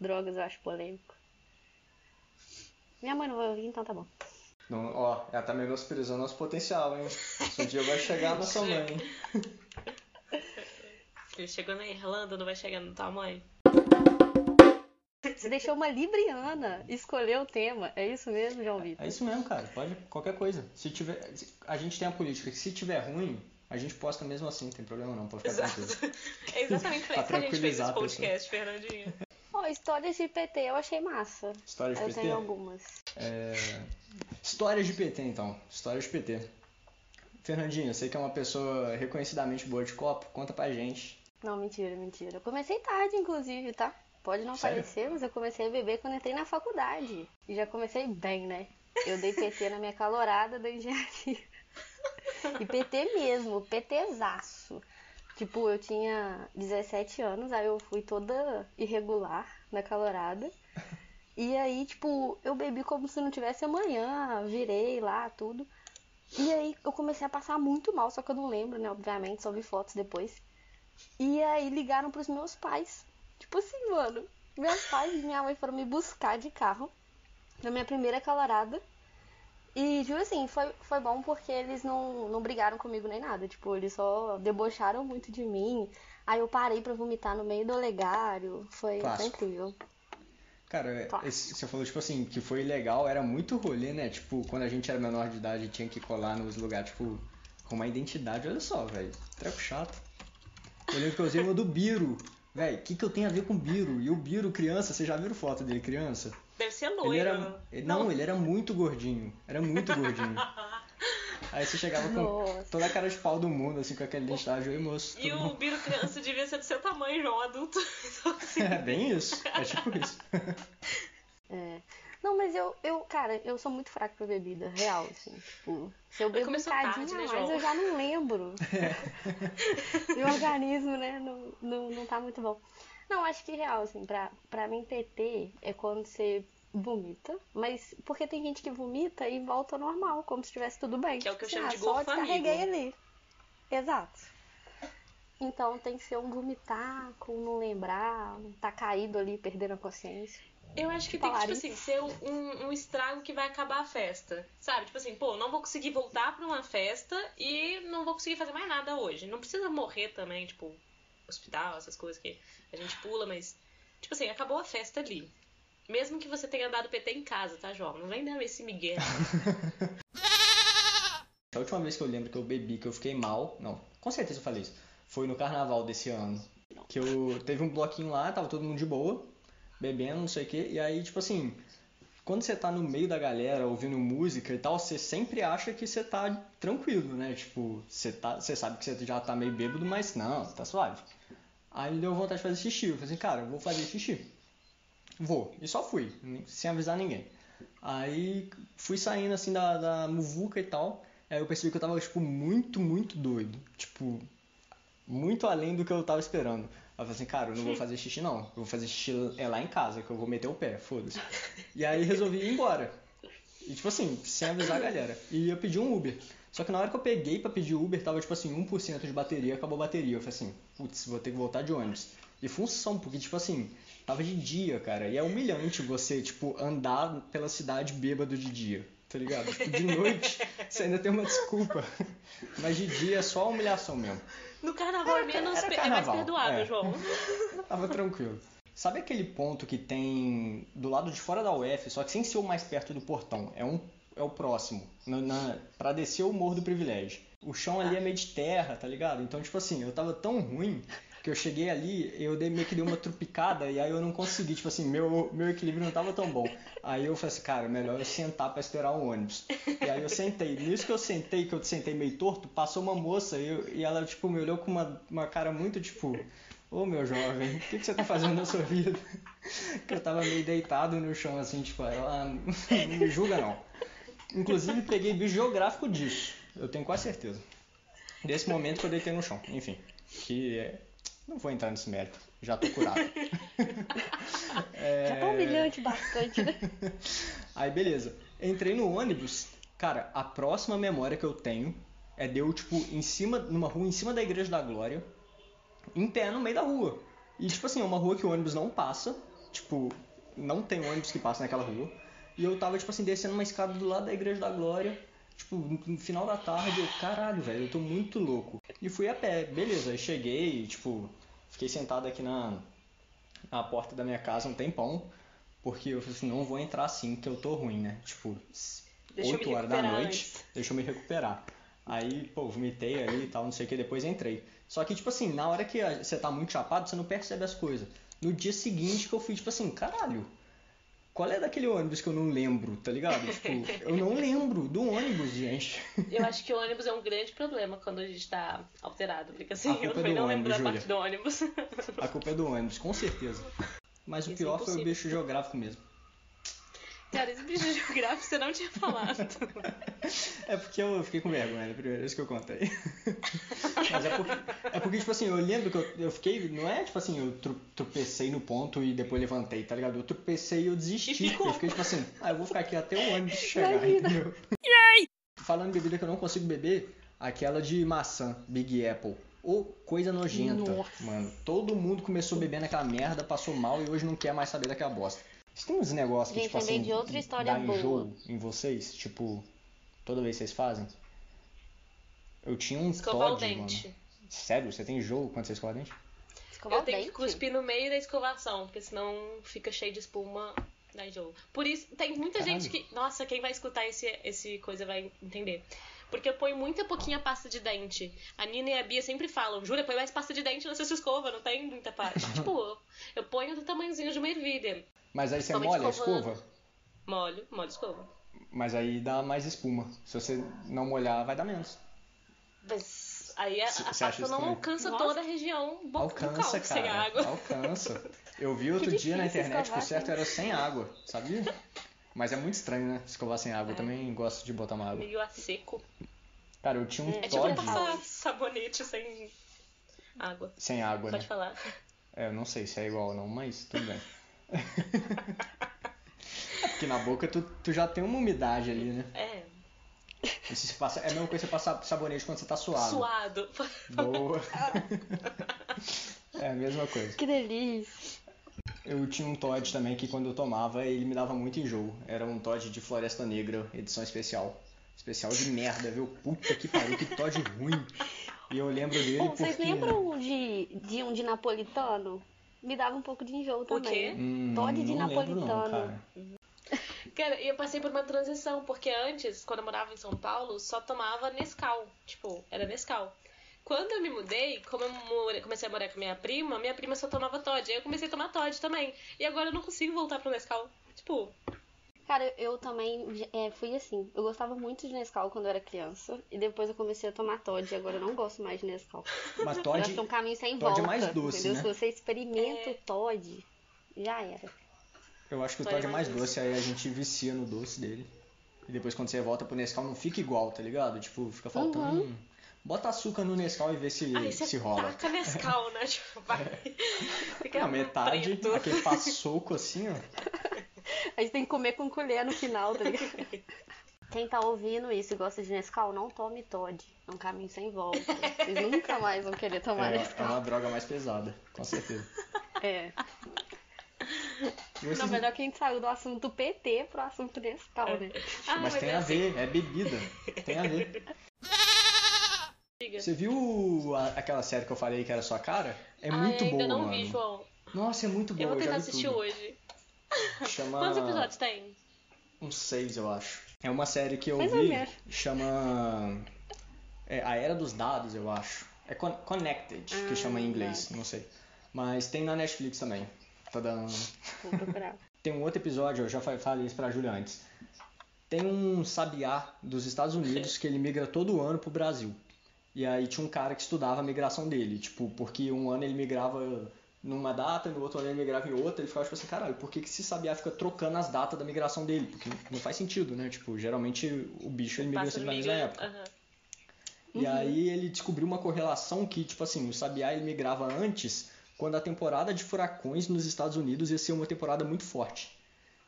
Drogas eu acho polêmico. Minha mãe não vai ouvir, então tá bom. Não, ó, ela tá menosprezando nosso potencial, hein? Esse dia vai chegar na sua mãe. Ele chegou na Irlanda, não vai chegar no tua mãe. Você deixou uma libriana escolher o tema. É isso mesmo, João Vitor? É isso mesmo, cara. Pode qualquer coisa. Se tiver, a gente tem a política que se tiver ruim, a gente posta mesmo assim, não tem problema não, pode ficar Exato. tranquilo. É exatamente pra isso que a gente fez tranquilizar esse podcast, Fernandinho. Histórias de PT eu achei massa. História de Eu PT? tenho algumas. É... Histórias de PT, então. Histórias de PT. Fernandinho, você que é uma pessoa reconhecidamente boa de copo, conta pra gente. Não, mentira, mentira. Eu comecei tarde, inclusive, tá? Pode não Sério? parecer, mas eu comecei a beber quando entrei na faculdade. E já comecei bem, né? Eu dei PT na minha calorada da engenharia. E PT mesmo, PTzaço. Tipo, eu tinha 17 anos, aí eu fui toda irregular na calorada. E aí, tipo, eu bebi como se não tivesse amanhã, virei lá, tudo. E aí eu comecei a passar muito mal, só que eu não lembro, né? Obviamente, só vi fotos depois. E aí ligaram pros meus pais. Tipo assim, mano, meus pais e minha mãe foram me buscar de carro na minha primeira calorada. E, tipo assim, foi, foi bom porque eles não, não brigaram comigo nem nada. Tipo, eles só debocharam muito de mim. Aí eu parei pra vomitar no meio do olegário. Foi, incrível. Cara, Clássico. esse- você falou, tipo assim, que foi legal, era muito rolê, né? Tipo, quando a gente era menor de idade, tinha que colar nos lugares, tipo, com uma identidade, olha só, velho. Treco chato. Eu lembro que eu usei uma do Biro. Velho, o que, que eu tenho a ver com o Biro? E o Biro, criança, vocês já viram foto dele criança? Deve ser Ele loiro. era. ele- Não, ele era muito gordinho. Era muito gordinho. Aí você chegava com Nossa. toda a cara de pau do mundo, assim, com aquele identidade, oi moço. E o bom?" Biro criança devia ser do seu tamanho, João, adulto. Então, assim, É bem isso. É tipo isso. É. Não, mas eu, eu, cara, eu sou muito fraca pra bebida, real, assim. Tipo, se eu bebo um começou cadinho tarde, né, mais, eu já não lembro. Meu organismo, né, não, não, não tá muito bom. Não, acho que real, assim, pra, pra mim PT é quando você vomita, mas porque tem gente que vomita e volta ao normal, como se estivesse tudo bem. Que é o que eu Assim, chamo ah, de só golfo descarreguei ali. Exato. Então tem que ser um vomitar com não lembrar, um tá caído ali, perdendo a consciência. Eu acho que tem que, tipo assim, ser um, um estrago que vai acabar a festa. Sabe? Tipo assim, pô, não vou conseguir voltar pra uma festa e não vou conseguir fazer mais nada hoje. Não precisa morrer também, tipo, hospital, essas coisas que a gente pula, mas. Tipo assim, acabou a festa ali. Mesmo que você tenha dado PT em casa, tá, João? Não vem dar esse Miguel. A última vez que eu lembro que eu bebi, que eu fiquei mal, não, com certeza eu falei isso, foi no carnaval desse ano. Que eu teve um bloquinho lá, tava todo mundo de boa, bebendo, não sei o que, e aí, tipo assim, quando você tá no meio da galera ouvindo música e tal, você sempre acha que você tá tranquilo, né? Tipo, você, tá, você sabe que você já tá meio bêbado, mas não, tá suave. Aí deu vontade de fazer xixi. Eu falei assim, cara, eu vou fazer xixi. Vou. E só fui, sem avisar ninguém. Aí fui saindo assim da, da muvuca e tal. Aí eu percebi que eu tava, tipo, muito, muito doido. Tipo, muito além do que eu tava esperando. Eu falei assim, cara, eu não vou fazer xixi não. Eu vou fazer xixi é lá em casa, que eu vou meter o pé, foda-se. E aí resolvi ir embora. E tipo assim, sem avisar a galera. E eu pedi um Uber. Só que na hora que eu peguei pra pedir Uber, tava tipo assim, 1% de bateria, acabou a bateria. Eu falei assim, putz, vou ter que voltar de ônibus. E função, porque tipo assim, tava de dia, cara. E é humilhante você, tipo, andar pela cidade bêbado de dia. Tá ligado? Tipo, de noite, você ainda tem uma desculpa. Mas de dia é só humilhação mesmo. No carnaval é Era ca- menos era é mais carnaval, perdoável, é. João. Tava tranquilo. Sabe aquele ponto que tem do lado de fora da UF, só que sem ser o mais perto do portão? É, um, é o próximo, na, na, pra descer o Morro do Privilégio. O chão ali é meio de terra, tá ligado? Então, tipo assim, eu tava tão ruim eu cheguei ali, eu dei, meio que dei uma trupicada e aí eu não consegui, tipo assim, meu, meu equilíbrio não tava tão bom. Aí eu falei assim, cara, melhor eu sentar pra esperar o ônibus. E aí eu sentei. Nisso que eu sentei, que eu sentei meio torto, passou uma moça e, e ela, tipo, me olhou com uma, uma cara muito, tipo, ô meu jovem, o que, que você tá fazendo na sua vida? Que eu tava meio deitado no chão, assim, tipo, ela não me julga não. Inclusive peguei bicho geográfico disso, eu tenho quase certeza. Desse momento que eu deitei no chão, enfim. Que é... Não vou entrar nesse mérito, já tô curado. Já tá humilhante bastante, né? Aí beleza. Entrei no ônibus. Cara, a próxima memória que eu tenho é de eu, tipo, em cima, numa rua em cima da Igreja da Glória, em pé no meio da rua. E tipo assim, é uma rua que o ônibus não passa. Tipo, não tem ônibus que passa naquela rua. E eu tava, tipo assim, descendo uma escada do lado da Igreja da Glória. Tipo, no final da tarde, eu, caralho, velho, eu tô muito louco. E fui a pé, beleza. Aí cheguei, tipo, fiquei sentado aqui na, na porta da minha casa um tempão. Porque eu falei assim, não vou entrar assim, que eu tô ruim, né? Tipo, Deixa eu me 8 horas da noite, antes. deixa eu me recuperar. Aí, pô, vomitei ali e tal, não sei o que, depois entrei. Só que, tipo assim, na hora que você tá muito chapado, você não percebe as coisas. No dia seguinte que eu fui, tipo assim, caralho, qual é daquele ônibus que eu não lembro, tá ligado? Tipo, eu não lembro do ônibus, gente. Eu acho que o ônibus é um grande problema quando a gente tá alterado. Porque assim, eu é não lembro da parte do ônibus. A culpa é do ônibus, com certeza. Mas o Isso é pior foi o bicho geográfico mesmo. Cara, esse bicho geográfico você não tinha falado. É porque eu fiquei com vergonha primeira vez que eu contei. Mas é porque, é porque tipo assim, eu lembro que eu, eu fiquei. Não é tipo assim, eu tro- tropecei no ponto e depois levantei, tá ligado? Eu tropecei e eu desisti. E. Eu fiquei tipo assim, ah, eu vou ficar aqui até o ônibus chegar, Imagina. entendeu? Falando em bebida que eu não consigo beber, aquela de maçã, Big Apple. Ô, coisa nojenta, Nossa. mano. Todo mundo começou bebendo aquela merda, passou mal e hoje não quer mais saber daquela bosta. Vocês têm uns negócios que, Gente, tipo assim, de outra história dá boa. enjoo em vocês? Tipo, toda vez que vocês fazem? Eu tinha um Escovar o Todd, mano. dente. Sério? Você tem enjoo quando você escova o dente? Escovar Eu o tenho que dente? cuspir no meio da escovação, porque senão fica cheio de espuma da enjoo. Por isso, tem muita Caralho. gente que. Nossa, quem vai escutar esse, esse coisa vai entender. Porque eu ponho muita pouquinha pasta de dente. A Nina e a Bia sempre falam, Júlia, põe mais pasta de dente na sua escova, não tem muita pasta. tipo, eu ponho do tamanhozinho de uma ervilha. Mas aí você molha a escovando. escova? Molho, molho a escova. Mas aí dá mais espuma. Se você não molhar, vai dar menos. Mas aí a, a pasta não estranho? alcança Nossa. toda a região bo- Alcança, bucal cara. sem água. Alcança. Eu vi outro dia na internet que o certo era sem água, sabia? Mas é muito estranho, né? Escovar sem água. Eu também gosto de botar uma água. Meio a seco. Cara, eu tinha um É tipo Todd passar sabonete sem água. sem água, né? Pode falar. É, eu não sei se é igual ou não, mas tudo bem. é porque na boca tu, tu já tem uma umidade ali, né? É, você passa, é a mesma coisa você passar sabonete quando você tá suado. suado. Boa. é a mesma coisa. Que delícia. Eu tinha um Todd também que quando eu tomava ele me dava muito enjoo. Era um Todd de Floresta Negra, edição especial. Especial de merda, viu? Puta que pariu, que Todd ruim. E eu lembro dele Ô, porque... vocês lembram de, de um de napolitano? Me dava um pouco de enjoo quê? também. Hum, Todd de não lembro não, napolitano. cara. Cara, e eu passei por uma transição, porque antes, quando eu morava em São Paulo, só tomava Nescau. Tipo, era Nescau. Quando eu me mudei, como eu more- comecei a morar com minha prima, minha prima só tomava Todd. Aí eu comecei a tomar Todd também. E agora eu não consigo voltar pro Nescau. Tipo, Cara, eu também é, fui assim. Eu gostava muito de Nescau quando eu era criança. E depois eu comecei a tomar Todd. E agora eu não gosto mais de Nescau. Mas Eu Todd, acho que é um caminho sem Todd é volta. mais doce, entendeu? né? Se você experimenta É. o Todd, já era. eu acho que o Todd Todd é é mais mais doce, aí a gente vicia no doce dele. E depois quando você volta pro Nescau não fica igual, tá ligado? Tipo, fica faltando... Uhum. Bota açúcar no Nescau e vê se, aí se você rola. taca Nescau, né? Tipo, vai. Fica Não, metade, preto. aquele passoco assim, ó. A gente tem que comer com colher no final, tá ligado? Quem tá ouvindo isso e gosta de Nescau, não tome Todd. É um caminho sem volta. Vocês nunca mais vão querer tomar É, é Nescau. uma droga mais pesada, com certeza. É. Vocês- Não, melhor que a gente saiu do assunto PT pro assunto Nescau, né? Ah, Mas tem é a assim. ver, é bebida. Tem a ver. Você viu a- aquela série que eu falei que era sua cara? É Ah, muito eu ainda boa, não mano. vi, João. Nossa, é muito boa. Eu vou tentar assistir tudo. hoje. Chama Quantos episódios tem? uns seis, eu acho. É uma série que eu Mais vi, chama é, A Era dos Dados, eu acho. É Con- Connected, que Ah, chama em inglês, não sei. Mas tem na Netflix também. Tá dando Vou procurar. Tem um outro episódio, eu já fa- falei isso pra Júlia antes. Tem um sabiá dos Estados Unidos que ele migra todo ano pro Brasil. E aí tinha um cara que estudava a migração dele, tipo, porque um ano ele migrava numa data, no outro ano ele migrava em outra, ele ficava tipo assim, caralho, por que, que esse sabiá fica trocando as datas da migração dele? Porque não faz sentido, né? Tipo, geralmente o bicho ele migra sempre na mesma época. Aham. E aí ele descobriu uma correlação que, tipo assim, o Sabiá ele migrava antes quando a temporada de furacões nos Estados Unidos ia ser uma temporada muito forte.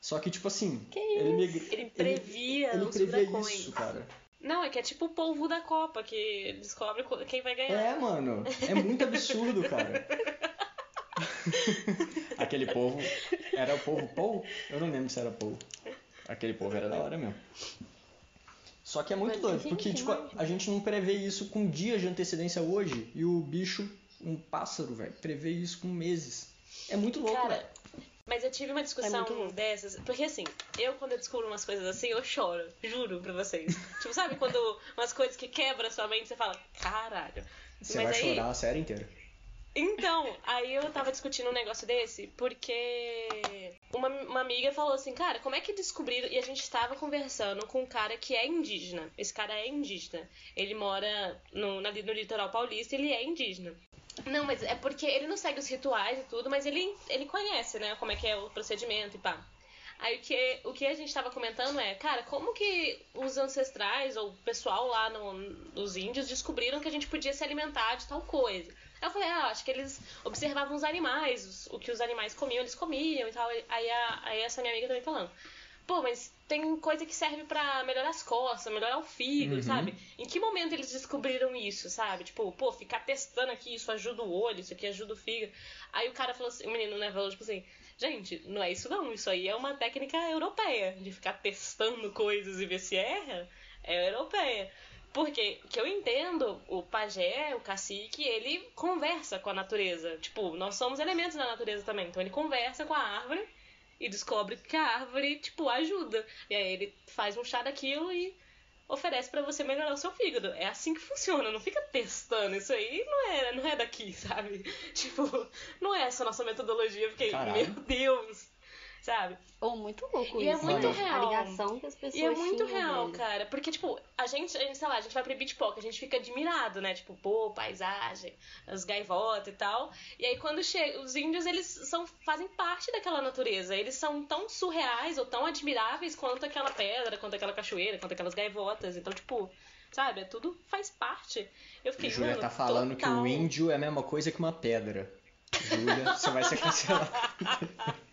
Só que, tipo assim, Que ele, migra... Ele previa ele, os previa furacões. isso, cara. Não, é que é tipo o polvo da Copa, que descobre co- quem vai ganhar. É, mano, é muito absurdo, cara. Aquele povo Era o povo Pou? Eu não lembro se era Pou. Aquele povo era da hora mesmo. Só que é muito Mas, doido, gente, porque tipo, a gente não prevê isso com dias de antecedência hoje e o bicho, um pássaro, velho, prevê isso com meses. É muito louco, Cara, velho. Mas eu tive uma discussão louco. dessas, porque assim, eu quando eu descubro umas coisas assim, eu choro, juro pra vocês. tipo, sabe quando umas coisas que quebram a sua mente, você fala, caralho. Você Mas vai aí- chorar a série inteira. Então, aí eu tava discutindo um negócio desse, porque uma, uma amiga falou assim, cara, como é que descobriram? E a gente tava conversando com um cara que é indígena. Esse cara é indígena. Ele mora no, na- no litoral paulista ele é indígena. Não, mas é porque ele não segue os rituais e tudo, mas ele, ele conhece, né, como é que é o procedimento e pá. Aí o que, o que a gente tava comentando é, cara, como que os ancestrais ou o pessoal lá no, índios descobriram que a gente podia se alimentar de tal coisa? Eu falei, ah, acho que eles observavam os animais, os- o que os animais comiam, eles comiam e tal. Aí, a, aí essa minha amiga também falando, pô, mas tem coisa que serve pra melhorar as costas, melhorar o fígado, Uhum. sabe? Em que momento eles descobriram isso, sabe? Tipo, pô, ficar testando aqui, isso ajuda o olho, isso aqui ajuda o fígado. Aí o cara falou assim, o menino, né, falou tipo assim, gente, não é isso não, isso aí é uma técnica europeia, de ficar testando coisas e ver se erra, é europeia. Porque, que eu entendo, o pajé, o cacique, ele conversa com a natureza. Tipo, nós somos elementos da natureza também. Então ele conversa com a árvore e descobre que a árvore, tipo, ajuda. E aí ele faz um chá daquilo e oferece pra você melhorar o seu fígado. É assim que funciona, não fica testando. Isso aí não é, não é daqui, sabe? Tipo, não é essa a nossa metodologia. Fiquei, Caralho. meu Deus, sabe? Ou muito louco E é isso, muito né? real. A ligação que as pessoas E é muito tinham, real, velho. cara. Porque, tipo, a gente, sei lá, a gente vai pro beach park, a gente fica admirado, né? Tipo, pô, paisagem, as gaivotas e tal. E aí quando chega, os índios, eles são, fazem parte daquela natureza. Eles são tão surreais ou tão admiráveis quanto aquela pedra, quanto aquela cachoeira, quanto aquelas gaivotas. Então, tipo, sabe? É tudo faz parte. Eu fiquei, Júlia tá falando que total. o índio é a mesma coisa que uma pedra. Júlia, você vai ser cancelada.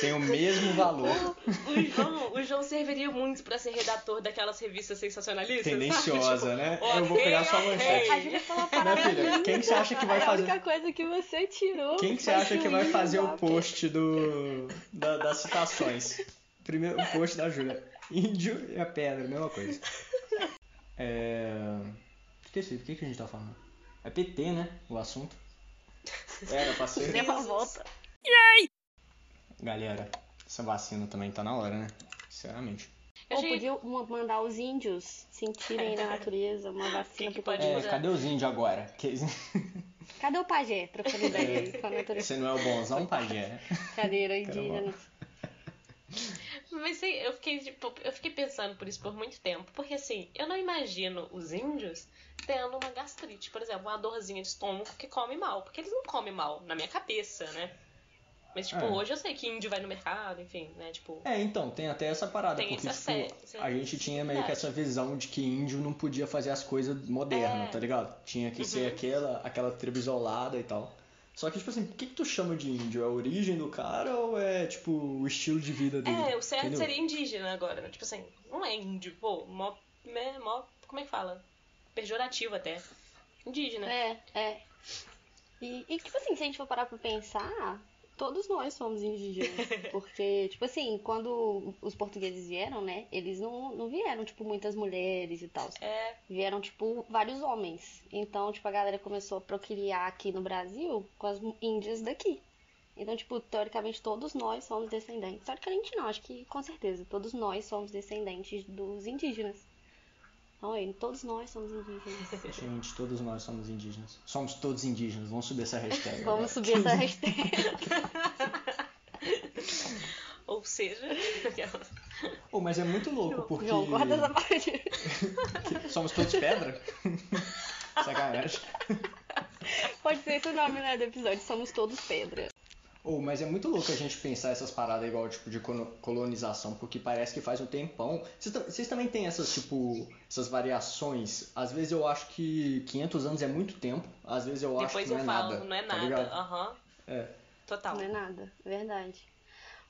Tem o mesmo valor. O João, o João serviria muito pra ser redator daquelas revistas sensacionalistas. sabe? Tendenciosa, Tipo, né? Eu vou pegar sua ok. manchete. A Júlia falou Minha parada filha, quem que você acha que vai É a fazer? única coisa que você tirou. Quem que você acha que vai fazer o post do da- das citações? Primeiro o post da Júlia. Índio e a pedra, mesma coisa. É. Esqueci, o que, que a gente tá falando? É PT, né? O assunto. Era pra ser. Deu uma volta. Galera, essa vacina também tá na hora, né? Sinceramente. Eu Ou podia mandar os índios sentirem na natureza uma vacina Que que pode. É, cadê os índios agora? Que- Cadê o pajé trocando ideia aí com a natureza? Você não é o bonzão, pajé? Cadeira indígena. Mas eu fiquei, tipo, eu fiquei pensando por isso por muito tempo. Porque assim, eu não imagino os índios tendo uma gastrite, por exemplo, uma dorzinha de estômago que come mal. Porque eles não comem mal, na minha cabeça, né? Mas, tipo, É. hoje eu sei que índio vai no mercado, enfim, né? Tipo. É, então, tem até essa parada, Tem porque essa tipo, a gente tinha meio que essa visão de que índio não podia fazer as coisas modernas, É. tá ligado? Tinha que ser Uhum. aquela, aquela tribo isolada e tal. Só que, tipo assim, o que, que tu chama de índio? É a origem do cara ou é, tipo, o estilo de vida dele? É, o certo Entendeu? seria indígena agora, né? Tipo assim, não é índio, pô, mó, né, mó, como é que fala? Pejorativo até. Indígena. É, é. E, e, tipo assim, se a gente for parar pra pensar, todos nós somos indígenas. Porque, tipo assim, quando os portugueses vieram, né? Eles não, não vieram, tipo, muitas mulheres e tal. É, Vieram, tipo, vários homens. Então, tipo, a galera começou a procriar aqui no Brasil com as índias daqui. Então, tipo, teoricamente todos nós somos descendentes. Teoricamente não, acho que com certeza. Todos nós somos descendentes dos indígenas. Aí, todos nós somos indígenas. Gente, todos nós somos indígenas. Somos todos indígenas. Vamos subir essa hashtag. Vamos subir essa hashtag. ou seja, Pô, mas é muito louco, porque... João, corta essa parte. Somos todos pedra? Sacanagem. Pode ser esse o nome, né, do episódio. Somos todos pedra. Oh, mas é muito louco a gente pensar essas paradas igual, tipo, de colo- colonização, porque parece que faz um tempão. Vocês, tam- vocês também têm essas, tipo, essas variações? Às vezes eu acho que 500 anos é muito tempo, às vezes eu acho depois que não eu é falo, nada. não é nada. ligado? Aham, É. total. Não é nada, é verdade.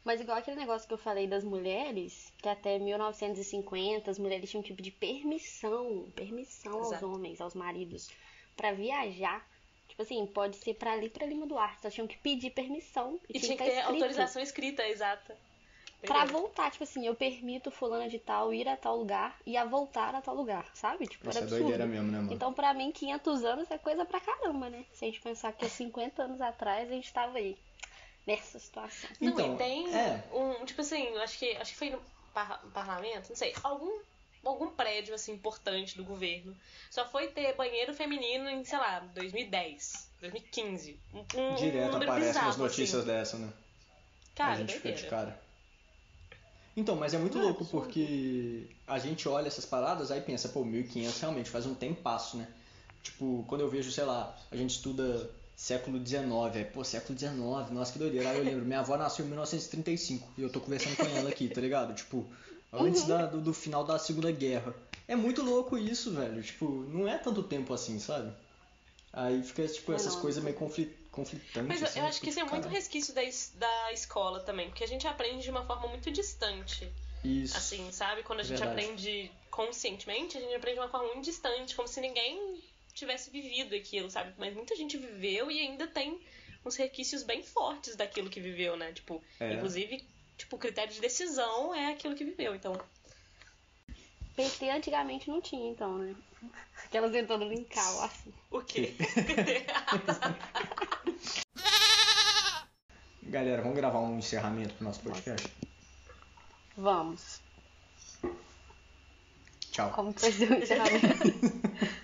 Mas igual aquele negócio que eu falei das mulheres, que até 1950 as mulheres tinham um tipo de permissão, permissão aos Exato. homens, aos maridos, pra viajar. Tipo assim, pode ser pra ali pra Lima do Arte. Só tinham que pedir permissão. E, E tinha que tá ter escrito autorização escrita, exata. Pra voltar, tipo assim, eu permito fulana de tal ir a tal lugar e a voltar a tal lugar, sabe? Tipo, Isso era é doideira absurdo. mesmo, né, mano? Então, pra mim, 500 anos é coisa pra caramba, né? Se a gente pensar que há 50 anos atrás a gente tava aí, nessa situação. Não, Então, e tem é. um, tipo assim, acho que acho que foi no par- parlamento, não sei, algum algum prédio assim importante do governo. Só foi ter banheiro feminino em, sei lá, 2010, 2015. Um, um Direto número aparecem bizarro, umas notícias assim. dessa, né? Cara, a gente fica de cara. Então, mas é muito Ah, louco absurdo. porque a gente olha essas paradas aí pensa, pô, 1500 realmente faz um tempasso, né? Tipo, quando eu vejo, sei lá, a gente estuda século XIX, aí, pô, século XIX, nossa, que doideira. Aí eu lembro, minha avó nasceu em 1935 e eu tô conversando com ela aqui, tá ligado? Tipo, antes da- do, do final da Segunda Guerra. É muito louco isso, velho. Tipo, não é tanto tempo assim, sabe? Aí fica, tipo, É, essas não. coisas meio confli- conflitantes. Mas eu, assim, eu acho que isso é tipo, muito resquício da, da escola também, porque a gente aprende de uma forma muito distante. Isso. Assim, sabe? Quando a gente Verdade. aprende conscientemente, a gente aprende de uma forma muito distante, como se ninguém tivesse vivido aquilo, sabe? Mas muita gente viveu e ainda tem uns requisitos bem fortes daquilo que viveu, né? Tipo, É. inclusive, tipo, o critério de decisão é aquilo que viveu. Então, PT antigamente não tinha, então, né? Aquelas tentando linkar o assunto. o quê? Galera, vamos gravar um encerramento pro nosso podcast? Vamos. Tchau. Como que vai ser o encerramento?